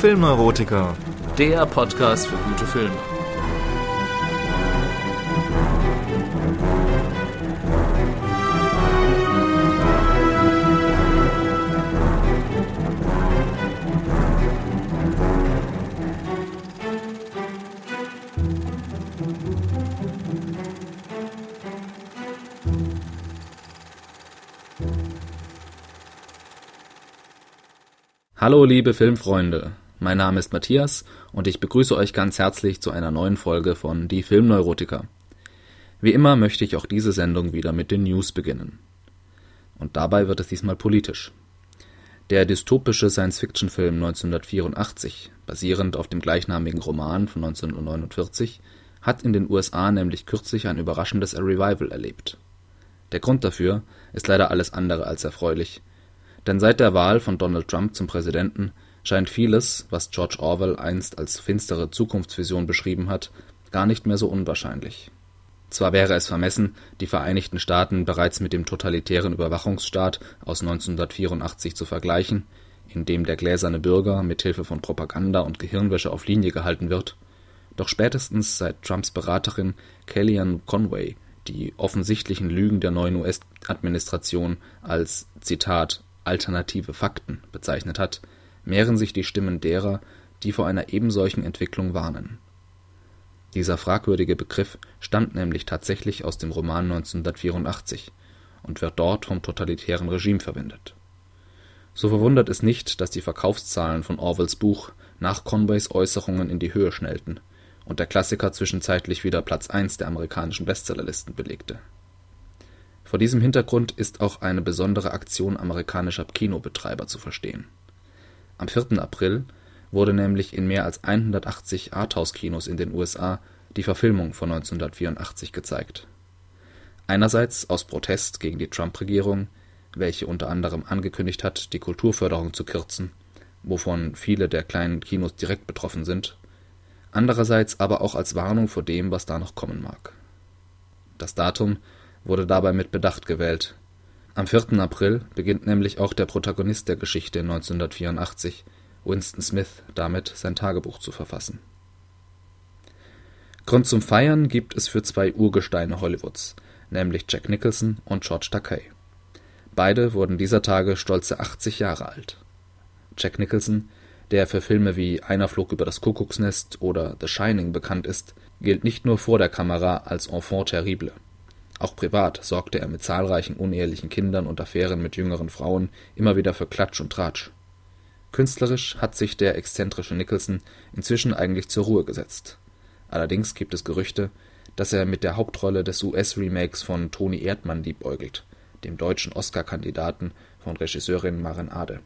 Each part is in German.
Filmneurotiker, der Podcast für gute Filme. Hallo liebe Filmfreunde, mein Name ist Matthias und ich begrüße euch ganz herzlich zu einer neuen Folge von Die Filmneurotiker. Wie immer möchte ich auch diese Sendung wieder mit den News beginnen. Und dabei wird es diesmal politisch. Der dystopische Science-Fiction-Film 1984, basierend auf dem gleichnamigen Roman von 1949, hat in den USA nämlich kürzlich ein überraschendes Revival erlebt. Der Grund dafür ist leider alles andere als erfreulich, denn seit der Wahl von Donald Trump zum Präsidenten scheint vieles, was George Orwell einst als finstere Zukunftsvision beschrieben hat, gar nicht mehr so unwahrscheinlich. Zwar wäre es vermessen, die Vereinigten Staaten bereits mit dem totalitären Überwachungsstaat aus 1984 zu vergleichen, in dem der gläserne Bürger mit Hilfe von Propaganda und Gehirnwäsche auf Linie gehalten wird, doch spätestens seit Trumps Beraterin Kellyanne Conway die offensichtlichen Lügen der neuen US-Administration als Zitat alternative Fakten bezeichnet hat, mehren sich die Stimmen derer, die vor einer ebensolchen Entwicklung warnen. Dieser fragwürdige Begriff stammt nämlich tatsächlich aus dem Roman 1984 und wird dort vom totalitären Regime verwendet. So verwundert es nicht, dass die Verkaufszahlen von Orwells Buch nach Conways Äußerungen in die Höhe schnellten und der Klassiker zwischenzeitlich wieder Platz 1 der amerikanischen Bestsellerlisten belegte vor diesem Hintergrund ist auch eine besondere Aktion amerikanischer Kinobetreiber zu verstehen. Am 4. April wurde nämlich in mehr als 180 Arthouse-Kinos in den USA die Verfilmung von 1984 gezeigt. Einerseits aus Protest gegen die Trump-Regierung, welche unter anderem angekündigt hat, die Kulturförderung zu kürzen, wovon viele der kleinen Kinos direkt betroffen sind, andererseits aber auch als Warnung vor dem, was da noch kommen mag. Das Datum wurde dabei mit Bedacht gewählt. Am 4. April beginnt nämlich auch der Protagonist der Geschichte 1984, Winston Smith, damit sein Tagebuch zu verfassen. Grund zum Feiern gibt es für zwei Urgesteine Hollywoods, nämlich Jack Nicholson und George Takei. Beide wurden dieser Tage stolze 80 Jahre alt. Jack Nicholson, der für Filme wie Einer flog über das Kuckucksnest oder The Shining bekannt ist, gilt nicht nur vor der Kamera als Enfant terrible. Auch privat sorgte er mit zahlreichen unehelichen Kindern und Affären mit jüngeren Frauen immer wieder für Klatsch und Tratsch. Künstlerisch hat sich der exzentrische Nicholson inzwischen eigentlich zur Ruhe gesetzt. Allerdings gibt es Gerüchte, dass er mit der Hauptrolle des US-Remakes von Toni Erdmann liebäugelt, dem deutschen Oscar-Kandidaten von Regisseurin Maren Ade.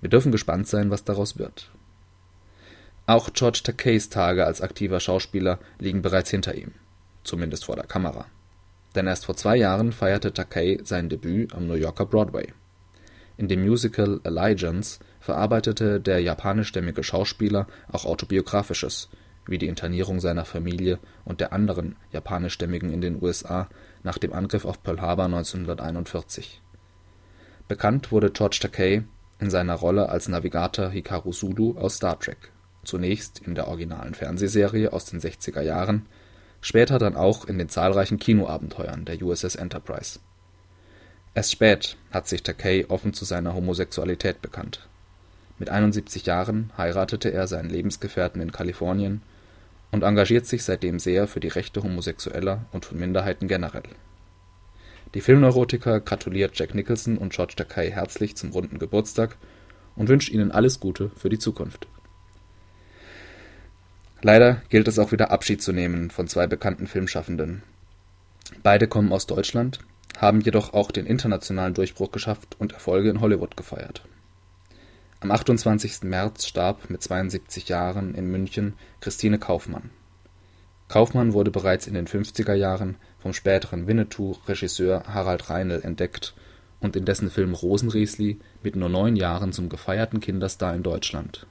Wir dürfen gespannt sein, was daraus wird. Auch George Takeis Tage als aktiver Schauspieler liegen bereits hinter ihm, zumindest vor der Kamera denn erst vor zwei Jahren feierte Takei sein Debüt am New Yorker Broadway. In dem Musical Allegiance verarbeitete der japanischstämmige Schauspieler auch Autobiografisches, wie die Internierung seiner Familie und der anderen Japanischstämmigen in den USA nach dem Angriff auf Pearl Harbor 1941. Bekannt wurde George Takei in seiner Rolle als Navigator Hikaru Sulu aus Star Trek, zunächst in der originalen Fernsehserie aus den 60er Jahren später dann auch in den zahlreichen Kinoabenteuern der USS Enterprise. Erst spät hat sich Takei offen zu seiner Homosexualität bekannt. Mit 71 Jahren heiratete er seinen Lebensgefährten in Kalifornien und engagiert sich seitdem sehr für die Rechte Homosexueller und von Minderheiten generell. Die Filmneurotiker gratuliert Jack Nicholson und George Takei herzlich zum runden Geburtstag und wünscht ihnen alles Gute für die Zukunft Leider gilt es auch wieder Abschied zu nehmen von zwei bekannten Filmschaffenden. Beide kommen aus Deutschland, haben jedoch auch den internationalen Durchbruch geschafft und Erfolge in Hollywood gefeiert. Am 28. März starb mit 72 Jahren in München Christine Kaufmann. Kaufmann wurde bereits in den 50er Jahren vom späteren Winnetou-Regisseur Harald Reinl entdeckt und in dessen Film Rosenriesli mit nur neun Jahren zum gefeierten Kinderstar in Deutschland.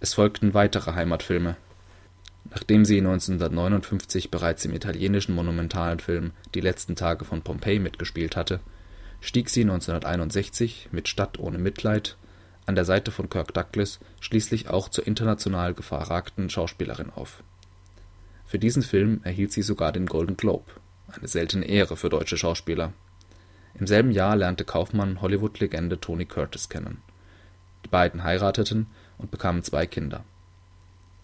Es folgten weitere Heimatfilme Nachdem sie 1959 bereits im italienischen Monumentalfilm Die letzten Tage von Pompeji mitgespielt hatte, stieg sie 1961 mit Stadt ohne Mitleid, an der Seite von Kirk Douglas schließlich auch zur international gefragten Schauspielerin auf. Für diesen Film erhielt sie sogar den Golden Globe, eine seltene Ehre für deutsche Schauspieler. Im selben Jahr lernte Kaufmann Hollywood-Legende Tony Curtis kennen. Die beiden heirateten und bekamen zwei Kinder.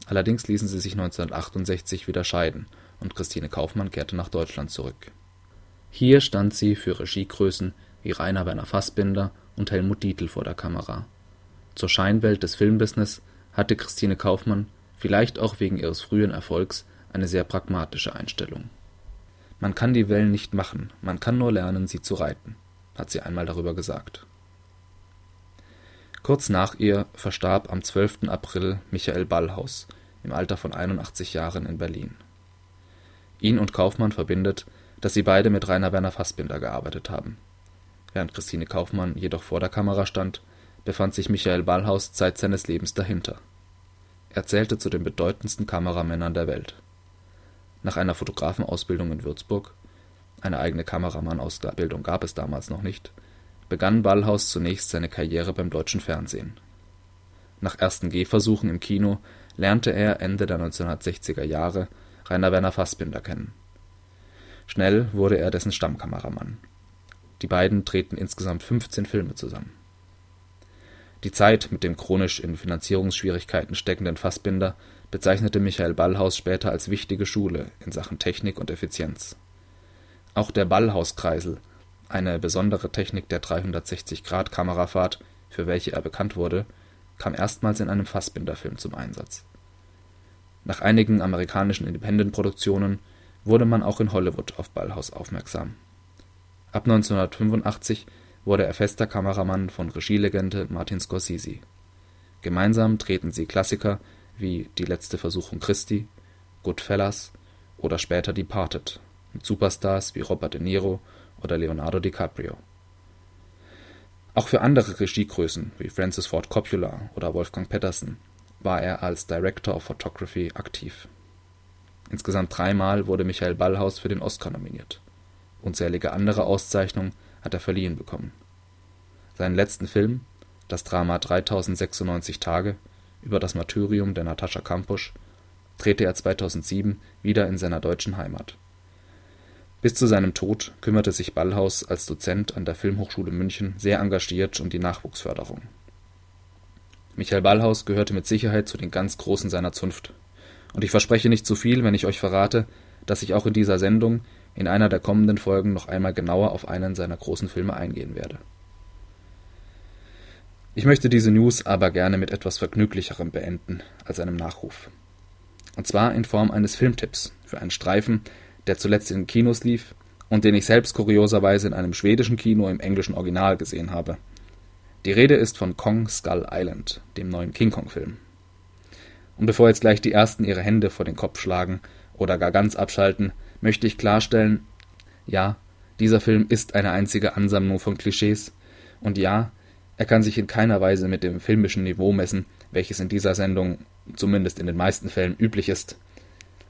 Allerdings ließen sie sich 1968 wieder scheiden und Christine Kaufmann kehrte nach Deutschland zurück. Hier stand sie für Regiegrößen wie Rainer Werner Fassbinder und Helmut Dietl vor der Kamera. Zur Scheinwelt des Filmbusiness hatte Christine Kaufmann, vielleicht auch wegen ihres frühen Erfolgs, eine sehr pragmatische Einstellung. Man kann die Wellen nicht machen, man kann nur lernen, sie zu reiten, hat sie einmal darüber gesagt. Kurz nach ihr verstarb am 12. April Michael Ballhaus im Alter von 81 Jahren in Berlin. Ihn und Kaufmann verbindet, dass sie beide mit Rainer Werner Fassbinder gearbeitet haben. Während Christine Kaufmann jedoch vor der Kamera stand, befand sich Michael Ballhaus Zeit seines Lebens dahinter. Er zählte zu den bedeutendsten Kameramännern der Welt. Nach einer Fotografenausbildung in Würzburg eine eigene Kameramannsausbildung gab es damals noch nicht begann Ballhaus zunächst seine Karriere beim deutschen Fernsehen. Nach ersten Gehversuchen im Kino lernte er Ende der 1960er Jahre Rainer Werner Fassbinder kennen. Schnell wurde er dessen Stammkameramann. Die beiden drehten insgesamt 15 Filme zusammen. Die Zeit mit dem chronisch in Finanzierungsschwierigkeiten steckenden Fassbinder bezeichnete Michael Ballhaus später als wichtige Schule in Sachen Technik und Effizienz. Auch der Ballhauskreisel eine besondere Technik der 360-Grad-Kamerafahrt, für welche er bekannt wurde, kam erstmals in einem Fassbinder-Film zum Einsatz. Nach einigen amerikanischen Independent-Produktionen wurde man auch in Hollywood auf Ballhaus aufmerksam. Ab 1985 wurde er fester Kameramann von Regielegende Martin Scorsese. Gemeinsam drehten sie Klassiker wie Die letzte Versuchung Christi, Goodfellas oder später Departed mit Superstars wie Robert De Niro oder Leonardo DiCaprio. Auch für andere Regiegrößen wie Francis Ford Coppola oder Wolfgang Petersen war er als Director of Photography aktiv. Insgesamt dreimal wurde Michael Ballhaus für den Oscar nominiert. Unzählige andere Auszeichnungen hat er verliehen bekommen. Seinen letzten Film, das Drama 3096 Tage über das Martyrium der Natascha Kampusch, drehte er 2007 wieder in seiner deutschen Heimat bis zu seinem Tod kümmerte sich Ballhaus als Dozent an der Filmhochschule München sehr engagiert um die Nachwuchsförderung. Michael Ballhaus gehörte mit Sicherheit zu den ganz Großen seiner Zunft. Und ich verspreche nicht zu viel, wenn ich euch verrate, dass ich auch in dieser Sendung in einer der kommenden Folgen noch einmal genauer auf einen seiner großen Filme eingehen werde. Ich möchte diese News aber gerne mit etwas Vergnüglicherem beenden als einem Nachruf. Und zwar in Form eines Filmtipps für einen Streifen, der zuletzt in Kinos lief und den ich selbst kurioserweise in einem schwedischen Kino im englischen Original gesehen habe. Die Rede ist von Kong Skull Island, dem neuen King Kong-Film. Und bevor jetzt gleich die Ersten ihre Hände vor den Kopf schlagen oder gar ganz abschalten, möchte ich klarstellen, ja, dieser Film ist eine einzige Ansammlung von Klischees und ja, er kann sich in keiner Weise mit dem filmischen Niveau messen, welches in dieser Sendung, zumindest in den meisten Fällen, üblich ist.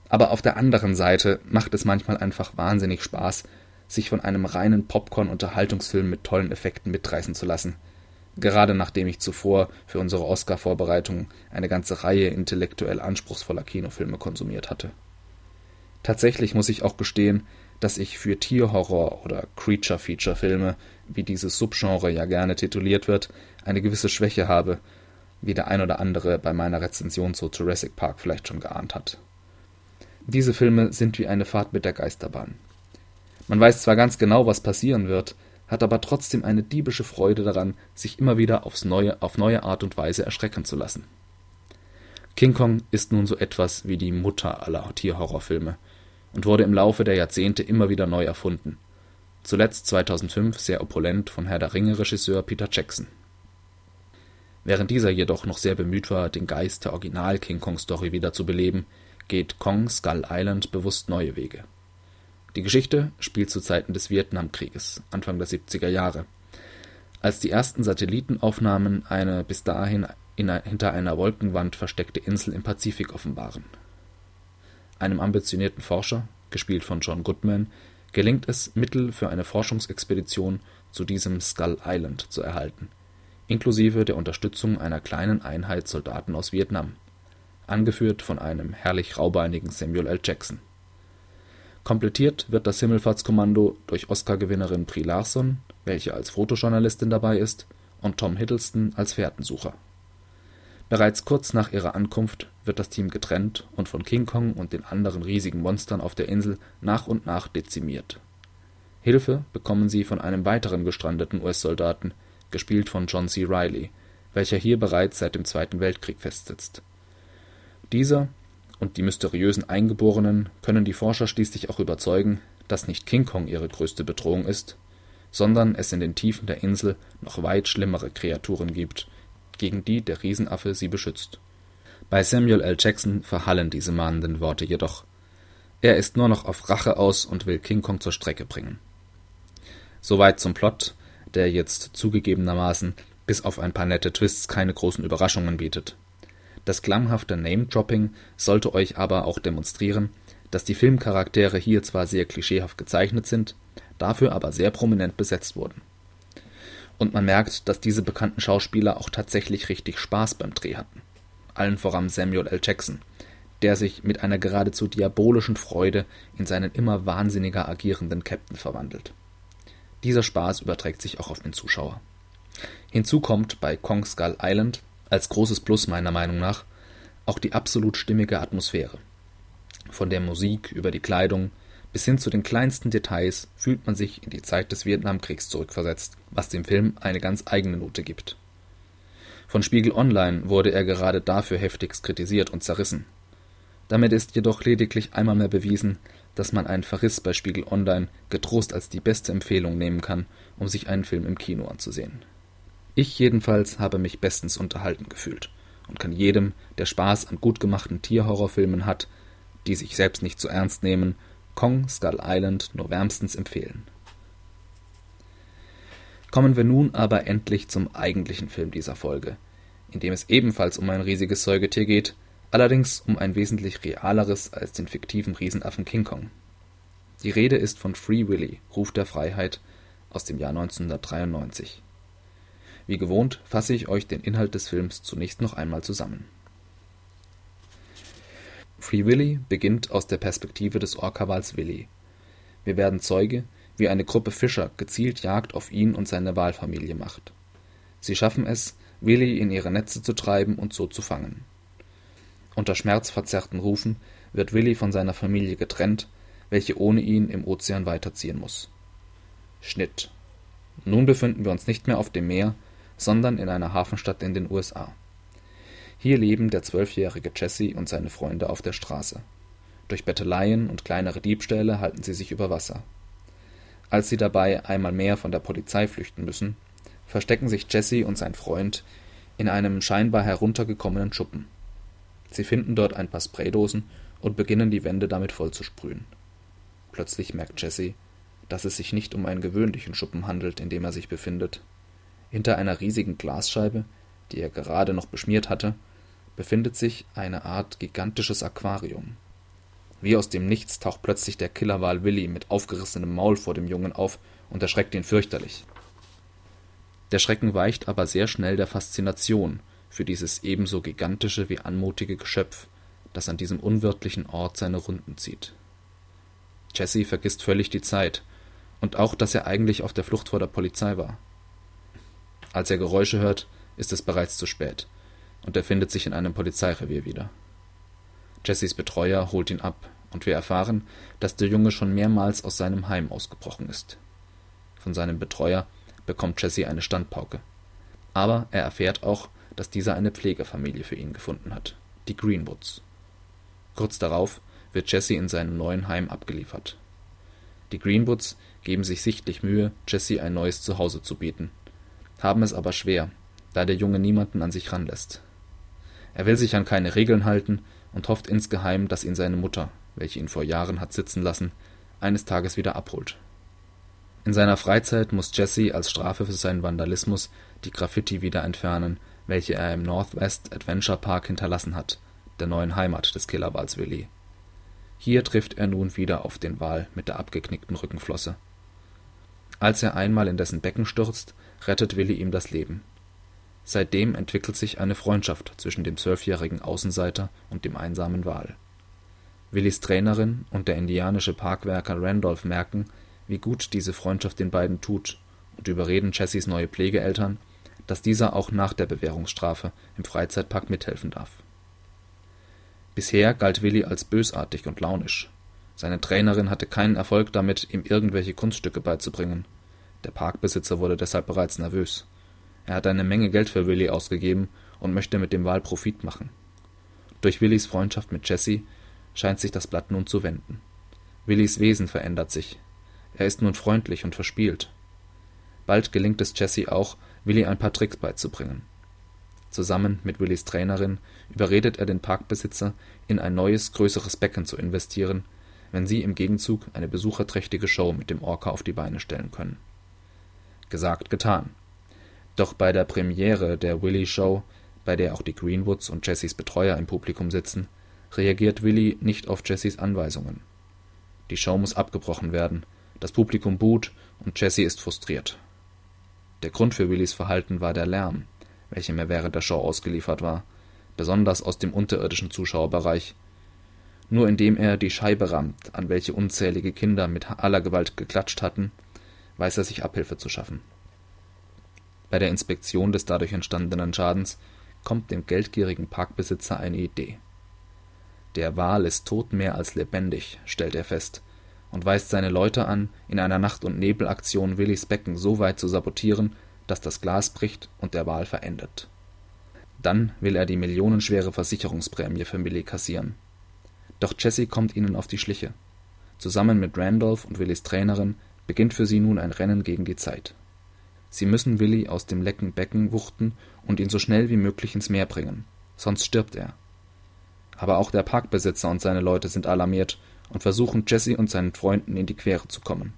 Aber auf der anderen Seite macht es manchmal einfach wahnsinnig Spaß, sich von einem reinen Popcorn-Unterhaltungsfilm mit tollen Effekten mitreißen zu lassen. Gerade nachdem ich zuvor für unsere Oscar-Vorbereitung eine ganze Reihe intellektuell anspruchsvoller Kinofilme konsumiert hatte. Tatsächlich muss ich auch gestehen, dass ich für Tierhorror oder Creature-Feature-Filme, wie dieses Subgenre ja gerne tituliert wird, eine gewisse Schwäche habe, wie der ein oder andere bei meiner Rezension zu Jurassic Park vielleicht schon geahnt hat. Diese Filme sind wie eine Fahrt mit der Geisterbahn. Man weiß zwar ganz genau, was passieren wird, hat aber trotzdem eine diebische Freude daran, sich immer wieder aufs neue, auf neue Art und Weise erschrecken zu lassen. King Kong ist nun so etwas wie die Mutter aller Tierhorrorfilme und wurde im Laufe der Jahrzehnte immer wieder neu erfunden. Zuletzt 2005 sehr opulent von Herr der Ringe Regisseur Peter Jackson. Während dieser jedoch noch sehr bemüht war, den Geist der Original King Kong Story wieder zu beleben, geht Kong Skull Island bewusst neue Wege. Die Geschichte spielt zu Zeiten des Vietnamkrieges, Anfang der 70er Jahre, als die ersten Satellitenaufnahmen eine bis dahin in, hinter einer Wolkenwand versteckte Insel im Pazifik offenbaren. Einem ambitionierten Forscher, gespielt von John Goodman, gelingt es, Mittel für eine Forschungsexpedition zu diesem Skull Island zu erhalten, inklusive der Unterstützung einer kleinen Einheit Soldaten aus Vietnam, angeführt von einem herrlich raubeinigen Samuel L. Jackson. Komplettiert wird das Himmelfahrtskommando durch Oscar-Gewinnerin Brie Larson, welche als Fotojournalistin dabei ist, und Tom Hiddleston als Fährtensucher. Bereits kurz nach ihrer Ankunft wird das Team getrennt und von King Kong und den anderen riesigen Monstern auf der Insel nach und nach dezimiert. Hilfe bekommen sie von einem weiteren gestrandeten US-Soldaten, gespielt von John C. Reilly, welcher hier bereits seit dem Zweiten Weltkrieg festsitzt. Dieser und die mysteriösen Eingeborenen können die Forscher schließlich auch überzeugen, dass nicht King Kong ihre größte Bedrohung ist, sondern es in den Tiefen der Insel noch weit schlimmere Kreaturen gibt, gegen die der Riesenaffe sie beschützt. Bei Samuel L. Jackson verhallen diese mahnenden Worte jedoch. Er ist nur noch auf Rache aus und will King Kong zur Strecke bringen. Soweit zum Plot, der jetzt zugegebenermaßen bis auf ein paar nette Twists keine großen Überraschungen bietet. Das klamghafte Name-Dropping sollte euch aber auch demonstrieren, dass die Filmcharaktere hier zwar sehr klischeehaft gezeichnet sind, dafür aber sehr prominent besetzt wurden. Und man merkt, dass diese bekannten Schauspieler auch tatsächlich richtig Spaß beim Dreh hatten. Allen voran Samuel L. Jackson, der sich mit einer geradezu diabolischen Freude in seinen immer wahnsinniger agierenden Captain verwandelt. Dieser Spaß überträgt sich auch auf den Zuschauer. Hinzu kommt bei Kong Skull Island als großes Plus meiner Meinung nach auch die absolut stimmige Atmosphäre. Von der Musik über die Kleidung bis hin zu den kleinsten Details fühlt man sich in die Zeit des Vietnamkriegs zurückversetzt, was dem Film eine ganz eigene Note gibt. Von Spiegel Online wurde er gerade dafür heftigst kritisiert und zerrissen. Damit ist jedoch lediglich einmal mehr bewiesen, dass man einen Verriss bei Spiegel Online getrost als die beste Empfehlung nehmen kann, um sich einen Film im Kino anzusehen. Ich jedenfalls habe mich bestens unterhalten gefühlt und kann jedem, der Spaß an gut gemachten Tierhorrorfilmen hat, die sich selbst nicht zu ernst nehmen, Kong Skull Island nur wärmstens empfehlen. Kommen wir nun aber endlich zum eigentlichen Film dieser Folge, in dem es ebenfalls um ein riesiges Säugetier geht, allerdings um ein wesentlich realeres als den fiktiven Riesenaffen King Kong. Die Rede ist von Free Willy, Ruf der Freiheit aus dem Jahr 1993. Wie gewohnt fasse ich euch den Inhalt des Films zunächst noch einmal zusammen. Free Willy beginnt aus der Perspektive des Orca-Wals Willy. Wir werden Zeuge, wie eine Gruppe Fischer gezielt Jagd auf ihn und seine Walfamilie macht. Sie schaffen es, Willy in ihre Netze zu treiben und so zu fangen. Unter schmerzverzerrten Rufen wird Willy von seiner Familie getrennt, welche ohne ihn im Ozean weiterziehen muss. Schnitt. Nun befinden wir uns nicht mehr auf dem Meer, sondern in einer Hafenstadt in den USA. Hier leben der zwölfjährige Jesse und seine Freunde auf der Straße. Durch Betteleien und kleinere Diebstähle halten sie sich über Wasser. Als sie dabei einmal mehr von der Polizei flüchten müssen, verstecken sich Jesse und sein Freund in einem scheinbar heruntergekommenen Schuppen. Sie finden dort ein paar Spraydosen und beginnen die Wände damit vollzusprühen. Plötzlich merkt Jesse, dass es sich nicht um einen gewöhnlichen Schuppen handelt, in dem er sich befindet, hinter einer riesigen Glasscheibe, die er gerade noch beschmiert hatte, befindet sich eine Art gigantisches Aquarium. Wie aus dem Nichts taucht plötzlich der Killerwal Willy mit aufgerissenem Maul vor dem Jungen auf und erschreckt ihn fürchterlich. Der Schrecken weicht aber sehr schnell der Faszination für dieses ebenso gigantische wie anmutige Geschöpf, das an diesem unwirtlichen Ort seine Runden zieht. Jesse vergisst völlig die Zeit und auch, dass er eigentlich auf der Flucht vor der Polizei war. Als er Geräusche hört, ist es bereits zu spät und er findet sich in einem Polizeirevier wieder. Jessys Betreuer holt ihn ab und wir erfahren, dass der Junge schon mehrmals aus seinem Heim ausgebrochen ist. Von seinem Betreuer bekommt Jesse eine Standpauke. Aber er erfährt auch, dass dieser eine Pflegefamilie für ihn gefunden hat, die Greenwoods. Kurz darauf wird Jesse in seinem neuen Heim abgeliefert. Die Greenwoods geben sich sichtlich Mühe, Jesse ein neues Zuhause zu bieten haben es aber schwer, da der Junge niemanden an sich ranlässt. Er will sich an keine Regeln halten und hofft insgeheim, dass ihn seine Mutter, welche ihn vor Jahren hat sitzen lassen, eines Tages wieder abholt. In seiner Freizeit muss Jesse als Strafe für seinen Vandalismus die Graffiti wieder entfernen, welche er im Northwest Adventure Park hinterlassen hat, der neuen Heimat des Killerwals Willy. Hier trifft er nun wieder auf den Wal mit der abgeknickten Rückenflosse. Als er einmal in dessen Becken stürzt, rettet Willi ihm das Leben. Seitdem entwickelt sich eine Freundschaft zwischen dem zwölfjährigen Außenseiter und dem einsamen Wal. Willys Trainerin und der indianische Parkwerker Randolph merken, wie gut diese Freundschaft den beiden tut und überreden Jessys neue Pflegeeltern, dass dieser auch nach der Bewährungsstrafe im Freizeitpark mithelfen darf. Bisher galt Willy als bösartig und launisch. Seine Trainerin hatte keinen Erfolg damit, ihm irgendwelche Kunststücke beizubringen. Der Parkbesitzer wurde deshalb bereits nervös. Er hat eine Menge Geld für Willy ausgegeben und möchte mit dem Wal Profit machen. Durch Willys Freundschaft mit Jessie scheint sich das Blatt nun zu wenden. Willys Wesen verändert sich. Er ist nun freundlich und verspielt. Bald gelingt es Jessie auch, Willy ein paar Tricks beizubringen. Zusammen mit Willys Trainerin überredet er den Parkbesitzer, in ein neues, größeres Becken zu investieren, wenn sie im Gegenzug eine besucherträchtige Show mit dem Orca auf die Beine stellen können. Gesagt, getan. Doch bei der Premiere der Willy Show, bei der auch die Greenwoods und Jessys Betreuer im Publikum sitzen, reagiert Willy nicht auf Jessys Anweisungen. Die Show muss abgebrochen werden, das Publikum buht und Jessie ist frustriert. Der Grund für Willys Verhalten war der Lärm, welchem er während der Show ausgeliefert war, besonders aus dem unterirdischen Zuschauerbereich. Nur indem er die Scheibe rammt, an welche unzählige Kinder mit aller Gewalt geklatscht hatten, weiß er sich Abhilfe zu schaffen. Bei der Inspektion des dadurch entstandenen Schadens kommt dem geldgierigen Parkbesitzer eine Idee. Der Wal ist tot mehr als lebendig, stellt er fest, und weist seine Leute an, in einer Nacht- und Nebelaktion Willys Becken so weit zu sabotieren, dass das Glas bricht und der Wal verendet. Dann will er die millionenschwere Versicherungsprämie für Willy kassieren. Doch Jesse kommt ihnen auf die Schliche. Zusammen mit Randolph und Willys Trainerin beginnt für sie nun ein Rennen gegen die Zeit. Sie müssen Willy aus dem lecken Becken wuchten und ihn so schnell wie möglich ins Meer bringen, sonst stirbt er. Aber auch der Parkbesitzer und seine Leute sind alarmiert und versuchen Jesse und seinen Freunden in die Quere zu kommen.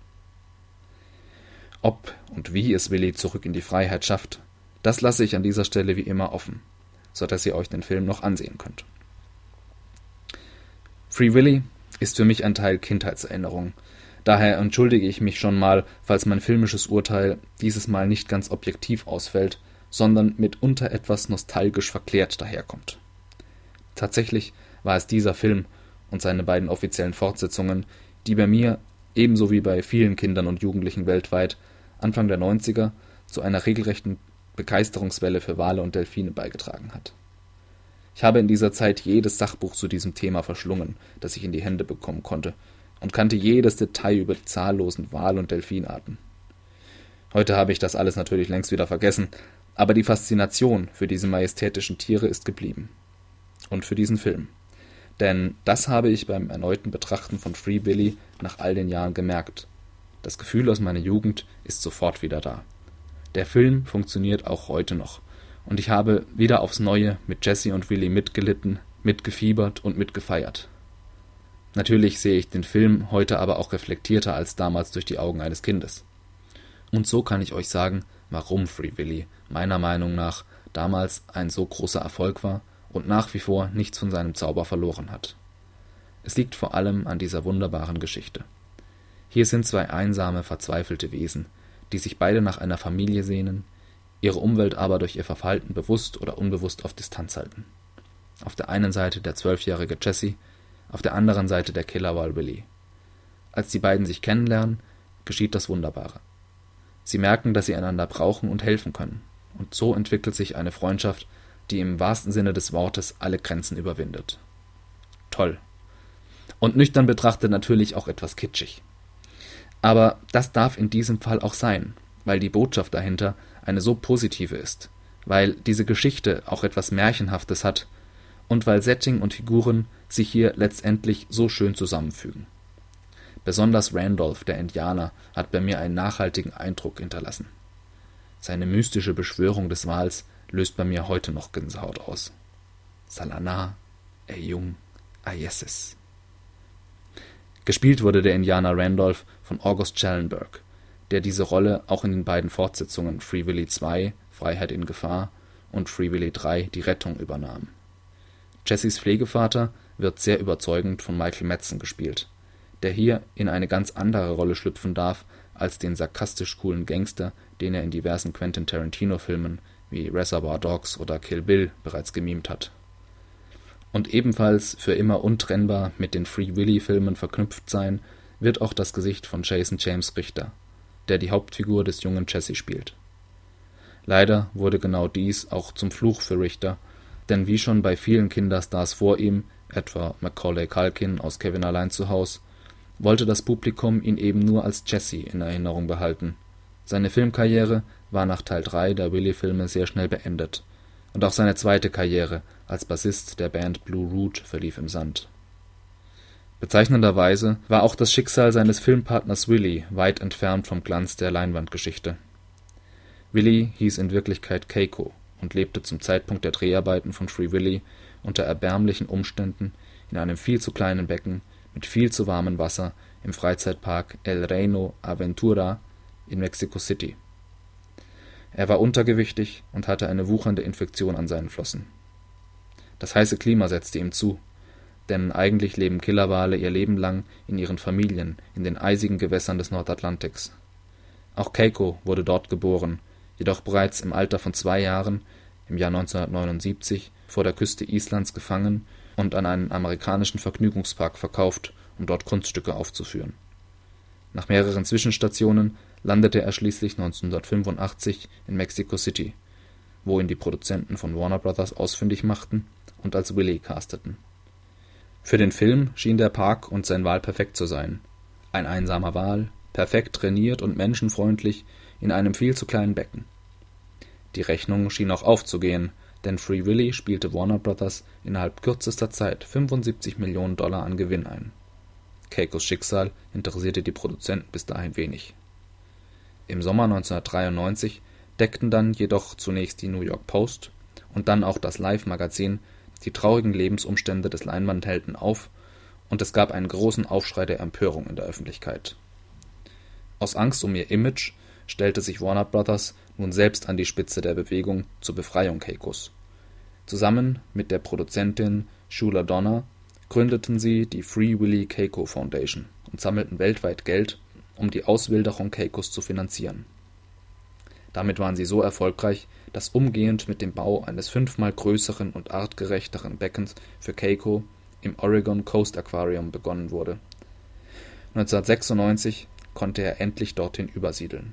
Ob und wie es Willy zurück in die Freiheit schafft, das lasse ich an dieser Stelle wie immer offen, so dass ihr euch den Film noch ansehen könnt. Free Willy ist für mich ein Teil Kindheitserinnerung. Daher entschuldige ich mich schon mal, falls mein filmisches Urteil dieses Mal nicht ganz objektiv ausfällt, sondern mitunter etwas nostalgisch verklärt daherkommt. Tatsächlich war es dieser Film und seine beiden offiziellen Fortsetzungen, die bei mir, ebenso wie bei vielen Kindern und Jugendlichen weltweit, Anfang der 90er zu einer regelrechten Begeisterungswelle für Wale und Delfine beigetragen hat. Ich habe in dieser Zeit jedes Sachbuch zu diesem Thema verschlungen, das ich in die Hände bekommen konnte, und kannte jedes Detail über die zahllosen Wal- und Delfinarten. Heute habe ich das alles natürlich längst wieder vergessen, aber die Faszination für diese majestätischen Tiere ist geblieben. Und für diesen Film. Denn das habe ich beim erneuten Betrachten von Free Billy nach all den Jahren gemerkt. Das Gefühl aus meiner Jugend ist sofort wieder da. Der Film funktioniert auch heute noch. Und ich habe wieder aufs Neue mit Jesse und Willy mitgelitten, mitgefiebert und mitgefeiert. Natürlich sehe ich den Film heute aber auch reflektierter als damals durch die Augen eines Kindes. Und so kann ich euch sagen, warum Free Willy meiner Meinung nach damals ein so großer Erfolg war und nach wie vor nichts von seinem Zauber verloren hat. Es liegt vor allem an dieser wunderbaren Geschichte. Hier sind zwei einsame, verzweifelte Wesen, die sich beide nach einer Familie sehnen, ihre Umwelt aber durch ihr Verhalten bewusst oder unbewusst auf Distanz halten. Auf der einen Seite der zwölfjährige Jesse, auf der anderen Seite der Killerwal Willy. Als die beiden sich kennenlernen, geschieht das Wunderbare. Sie merken, dass sie einander brauchen und helfen können, und so entwickelt sich eine Freundschaft, die im wahrsten Sinne des Wortes alle Grenzen überwindet. Toll. Und nüchtern betrachtet natürlich auch etwas kitschig. Aber das darf in diesem Fall auch sein, weil die Botschaft dahinter eine so positive ist, weil diese Geschichte auch etwas Märchenhaftes hat und weil Setting und Figuren sich hier letztendlich so schön zusammenfügen. Besonders Randolph, der Indianer, hat bei mir einen nachhaltigen Eindruck hinterlassen. Seine mystische Beschwörung des Wals löst bei mir heute noch Gänsehaut aus. Salana, Eyung, Ayeses. Gespielt wurde der Indianer Randolph von August Schellenberg, der diese Rolle auch in den beiden Fortsetzungen Free Willy 2, Freiheit in Gefahr und Free Willy 3, Die Rettung übernahm. Jessys Pflegevater wird sehr überzeugend von Michael Madsen gespielt, der hier in eine ganz andere Rolle schlüpfen darf als den sarkastisch coolen Gangster, den er in diversen Quentin Tarantino-Filmen wie Reservoir Dogs oder Kill Bill bereits gemimt hat. Und ebenfalls für immer untrennbar mit den Free Willy-Filmen verknüpft sein wird auch das Gesicht von Jason James Richter, der die Hauptfigur des jungen Jesse spielt. Leider wurde genau dies auch zum Fluch für Richter, denn wie schon bei vielen Kinderstars vor ihm, etwa Macaulay Culkin aus Kevin allein zu Haus, wollte das Publikum ihn eben nur als Jesse in Erinnerung behalten. Seine Filmkarriere war nach Teil 3 der Willy-Filme sehr schnell beendet, und auch seine zweite Karriere als Bassist der Band Blue Root verlief im Sand. Bezeichnenderweise war auch das Schicksal seines Filmpartners Willy weit entfernt vom Glanz der Leinwandgeschichte. Willy hieß in Wirklichkeit Keiko und lebte zum Zeitpunkt der Dreharbeiten von Free Willy unter erbärmlichen Umständen in einem viel zu kleinen Becken mit viel zu warmem Wasser im Freizeitpark El Reino Aventura in Mexico City. Er war untergewichtig und hatte eine wuchernde Infektion an seinen Flossen. Das heiße Klima setzte ihm zu, denn eigentlich leben Killerwale ihr Leben lang in ihren Familien in den eisigen Gewässern des Nordatlantiks. Auch Keiko wurde dort geboren, jedoch bereits im Alter von zwei Jahren, im Jahr 1979, vor der Küste Islands gefangen und an einen amerikanischen Vergnügungspark verkauft, um dort Kunststücke aufzuführen. Nach mehreren Zwischenstationen landete er schließlich 1985 in Mexico City, wo ihn die Produzenten von Warner Bros. ausfindig machten und als Willy casteten für den Film schien der Park und sein Wal perfekt zu sein. Ein einsamer Wal, perfekt trainiert und menschenfreundlich in einem viel zu kleinen Becken. Die Rechnung schien auch aufzugehen, denn Free Willy spielte Warner Bros. innerhalb kürzester Zeit 75 Millionen Dollar an Gewinn ein. Keikos Schicksal interessierte die Produzenten bis dahin wenig. Im Sommer 1993 deckten dann jedoch zunächst die New York Post und dann auch das Live-Magazin die traurigen Lebensumstände des Leinwandhelden auf, und es gab einen großen Aufschrei der Empörung in der Öffentlichkeit. Aus Angst um ihr Image stellte sich Warner Bros. Nun selbst an die Spitze der Bewegung zur Befreiung Keikos. Zusammen mit der Produzentin Shula Donner gründeten sie die Free Willy Keiko Foundation und sammelten weltweit Geld, um die Auswilderung Keikos zu finanzieren. Damit waren sie so erfolgreich, dass umgehend mit dem Bau eines fünfmal größeren und artgerechteren Beckens für Keiko im Oregon Coast Aquarium begonnen wurde. 1996 konnte er endlich dorthin übersiedeln.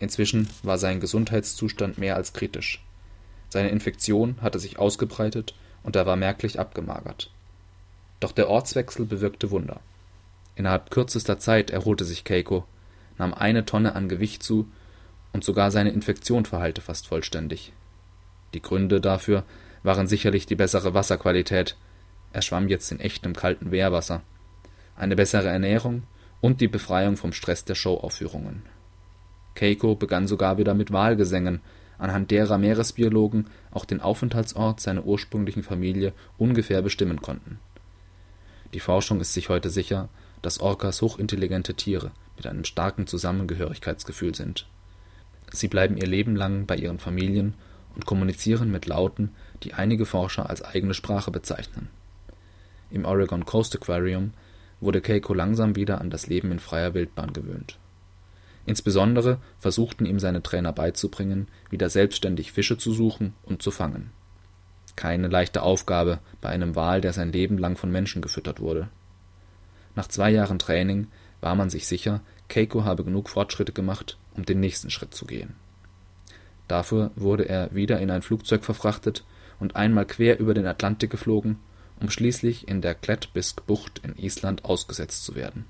Inzwischen war sein Gesundheitszustand mehr als kritisch. Seine Infektion hatte sich ausgebreitet und er war merklich abgemagert. Doch der Ortswechsel bewirkte Wunder. Innerhalb kürzester Zeit erholte sich Keiko, nahm eine Tonne an Gewicht zu und sogar seine Infektion verheilte fast vollständig. Die Gründe dafür waren sicherlich die bessere Wasserqualität, er schwamm jetzt in echtem kalten Wehrwasser, eine bessere Ernährung und die Befreiung vom Stress der Showaufführungen. Keiko begann sogar wieder mit Wahlgesängen, anhand derer Meeresbiologen auch den Aufenthaltsort seiner ursprünglichen Familie ungefähr bestimmen konnten. Die Forschung ist sich heute sicher, dass Orcas hochintelligente Tiere mit einem starken Zusammengehörigkeitsgefühl sind Sie bleiben ihr Leben lang bei ihren Familien und kommunizieren mit Lauten, die einige Forscher als eigene Sprache bezeichnen. Im Oregon Coast Aquarium wurde Keiko langsam wieder an das Leben in freier Wildbahn gewöhnt. Insbesondere versuchten ihm seine Trainer beizubringen, wieder selbstständig Fische zu suchen und zu fangen. Keine leichte Aufgabe bei einem Wal, der sein Leben lang von Menschen gefüttert wurde. Nach zwei Jahren Training war man sich sicher, Keiko habe genug Fortschritte gemacht, um den nächsten Schritt zu gehen. Dafür wurde er wieder in ein Flugzeug verfrachtet und einmal quer über den Atlantik geflogen, um schließlich in der Kletbisk-Bucht in Island ausgesetzt zu werden.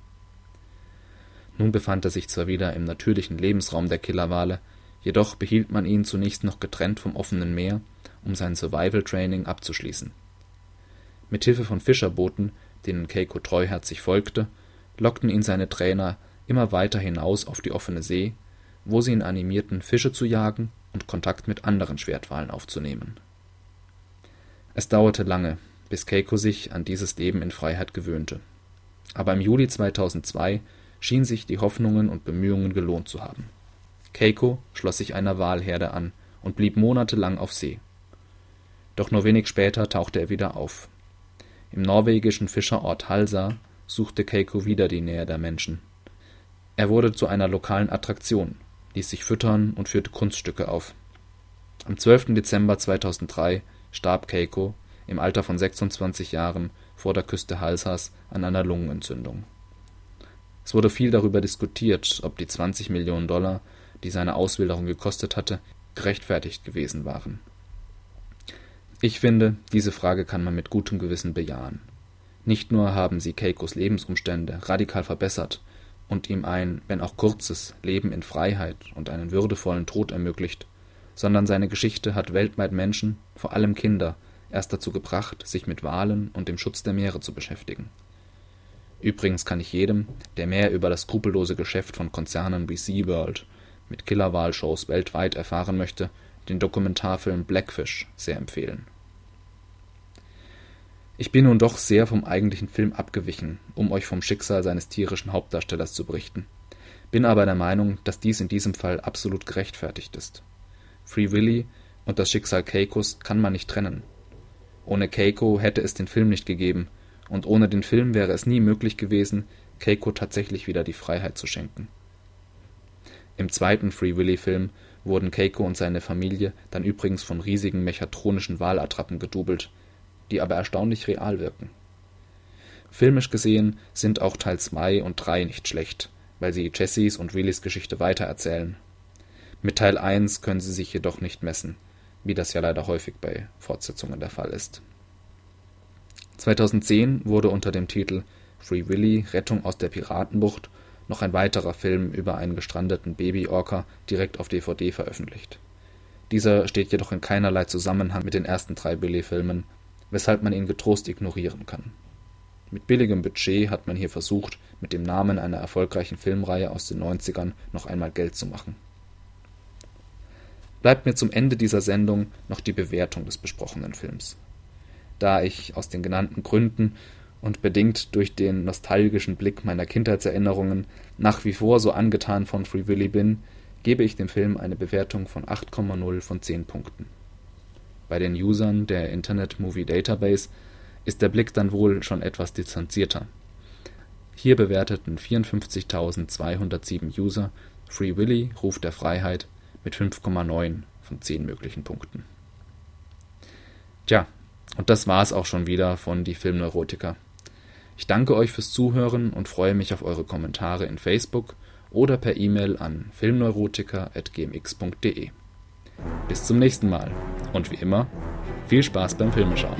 Nun befand er sich zwar wieder im natürlichen Lebensraum der Killerwale, jedoch behielt man ihn zunächst noch getrennt vom offenen Meer, um sein Survival-Training abzuschließen. Mit Hilfe von Fischerbooten, denen Keiko treuherzig folgte, lockten ihn seine Trainer immer weiter hinaus auf die offene See wo sie ihn animierten, Fische zu jagen und Kontakt mit anderen Schwertwalen aufzunehmen. Es dauerte lange, bis Keiko sich an dieses Leben in Freiheit gewöhnte. Aber im Juli 2002 schien sich die Hoffnungen und Bemühungen gelohnt zu haben. Keiko schloss sich einer Walherde an und blieb monatelang auf See. Doch nur wenig später tauchte er wieder auf. Im norwegischen Fischerort Halsa suchte Keiko wieder die Nähe der Menschen. Er wurde zu einer lokalen Attraktion ließ sich füttern und führte Kunststücke auf. Am 12. Dezember 2003 starb Keiko im Alter von 26 Jahren vor der Küste Halsas an einer Lungenentzündung. Es wurde viel darüber diskutiert, ob die 20 Millionen Dollar, die seine Auswilderung gekostet hatte, gerechtfertigt gewesen waren. Ich finde, diese Frage kann man mit gutem Gewissen bejahen. Nicht nur haben sie Keikos Lebensumstände radikal verbessert und ihm ein, wenn auch kurzes, Leben in Freiheit und einen würdevollen Tod ermöglicht, sondern seine Geschichte hat weltweit Menschen, vor allem Kinder, erst dazu gebracht, sich mit Wahlen und dem Schutz der Meere zu beschäftigen. Übrigens kann ich jedem, der mehr über das skrupellose Geschäft von Konzernen wie SeaWorld mit Killerwahlshows weltweit erfahren möchte, den Dokumentarfilm Blackfish sehr empfehlen. Ich bin nun doch sehr vom eigentlichen Film abgewichen, um euch vom Schicksal seines tierischen Hauptdarstellers zu berichten, bin aber der Meinung, dass dies in diesem Fall absolut gerechtfertigt ist. Free Willy und das Schicksal Keikos kann man nicht trennen. Ohne Keiko hätte es den Film nicht gegeben, und ohne den Film wäre es nie möglich gewesen, Keiko tatsächlich wieder die Freiheit zu schenken. Im zweiten Free Willy-Film wurden Keiko und seine Familie dann übrigens von riesigen mechatronischen Walattrappen gedoubelt, die aber erstaunlich real wirken. Filmisch gesehen sind auch Teil 2 und 3 nicht schlecht, weil sie Jessys und Willys Geschichte weitererzählen. Mit Teil 1 können sie sich jedoch nicht messen, wie das ja leider häufig bei Fortsetzungen der Fall ist. 2010 wurde unter dem Titel Free Willy Rettung aus der Piratenbucht noch ein weiterer Film über einen gestrandeten Baby-Orca direkt auf DVD veröffentlicht. Dieser steht jedoch in keinerlei Zusammenhang mit den ersten drei Billy-Filmen, weshalb man ihn getrost ignorieren kann. Mit billigem Budget hat man hier versucht, mit dem Namen einer erfolgreichen Filmreihe aus den 90ern noch einmal Geld zu machen. Bleibt mir zum Ende dieser Sendung noch die Bewertung des besprochenen Films da ich aus den genannten Gründen und bedingt durch den nostalgischen Blick meiner Kindheitserinnerungen nach wie vor so angetan von Free Willy bin, gebe ich dem Film eine Bewertung von 8,0 von 10 Punkten. Bei den Usern der Internet Movie Database ist der Blick dann wohl schon etwas distanzierter. Hier bewerteten 54.207 User Free Willy Ruf der Freiheit mit 5,9 von 10 möglichen Punkten. Tja, und das war's auch schon wieder von Die Filmneurotiker. Ich danke euch fürs Zuhören und freue mich auf eure Kommentare in Facebook oder per E-Mail an filmneurotiker.gmx.de. Bis zum nächsten Mal und wie immer, viel Spaß beim Filmeschauen.